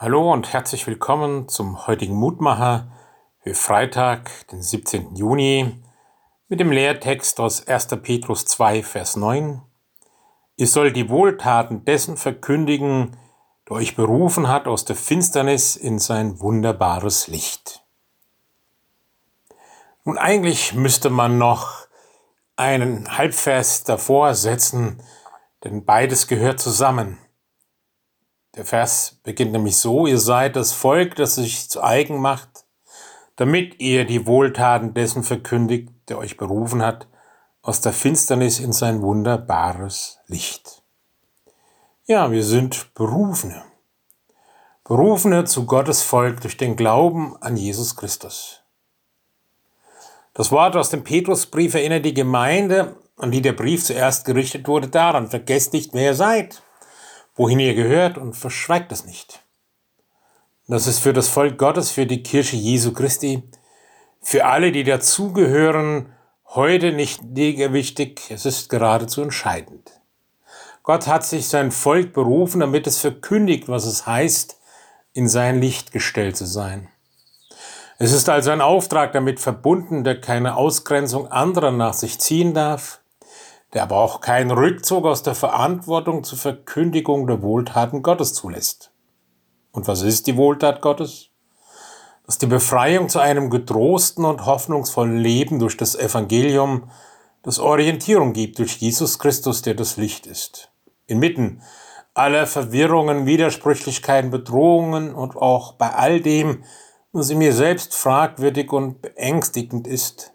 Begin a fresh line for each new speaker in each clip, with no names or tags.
Hallo und herzlich willkommen zum heutigen Mutmacher für Freitag, den 17. Juni, mit dem Lehrtext aus 1. Petrus 2, Vers 9. Ihr sollt die Wohltaten dessen verkündigen, der euch berufen hat aus der Finsternis in sein wunderbares Licht. Nun eigentlich müsste man noch einen Halbvers davor setzen, denn beides gehört zusammen. Der Vers beginnt nämlich so, ihr seid das Volk, das sich zu eigen macht, damit ihr die Wohltaten dessen verkündigt, der euch berufen hat, aus der Finsternis in sein wunderbares Licht. Ja, wir sind Berufene. Berufene zu Gottes Volk durch den Glauben an Jesus Christus. Das Wort aus dem Petrusbrief erinnert die Gemeinde, an die der Brief zuerst gerichtet wurde, daran, vergesst nicht, wer ihr seid wohin ihr gehört und verschweigt es nicht. Das ist für das Volk Gottes, für die Kirche Jesu Christi, für alle, die dazugehören, heute nicht wichtig, es ist geradezu entscheidend. Gott hat sich sein Volk berufen, damit es verkündigt, was es heißt, in sein Licht gestellt zu sein. Es ist also ein Auftrag damit verbunden, der keine Ausgrenzung anderer nach sich ziehen darf, der aber auch keinen Rückzug aus der Verantwortung zur Verkündigung der Wohltaten Gottes zulässt. Und was ist die Wohltat Gottes? Dass die Befreiung zu einem getrosten und hoffnungsvollen Leben durch das Evangelium, das Orientierung gibt durch Jesus Christus, der das Licht ist. Inmitten aller Verwirrungen, Widersprüchlichkeiten, Bedrohungen und auch bei all dem, was in mir selbst fragwürdig und beängstigend ist.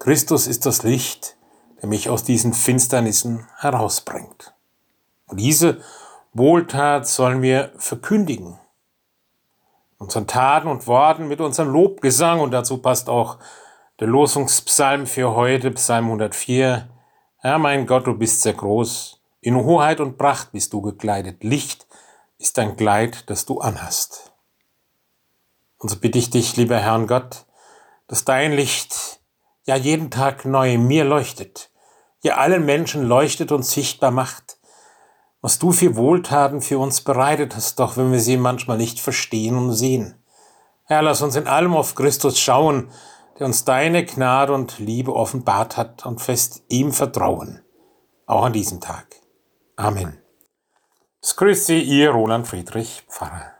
Christus ist das Licht, der mich aus diesen Finsternissen herausbringt. Und diese Wohltat sollen wir verkündigen. Unseren Taten und Worten mit unserem Lobgesang und dazu passt auch der Losungspsalm für heute, Psalm 104. Herr mein Gott, du bist sehr groß. In Hoheit und Pracht bist du gekleidet. Licht ist dein Kleid, das du anhast. Und so bitte ich dich, lieber Herrn Gott, dass dein Licht ja jeden Tag neu mir leuchtet, ja allen Menschen leuchtet und sichtbar macht, was du für Wohltaten für uns bereitet hast, doch wenn wir sie manchmal nicht verstehen und sehen. Herr, lass uns in allem auf Christus schauen, der uns deine Gnade und Liebe offenbart hat und fest ihm vertrauen, auch an diesem Tag. Amen. Es grüßt Sie, Ihr Roland Friedrich Pfarrer.